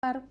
trabajar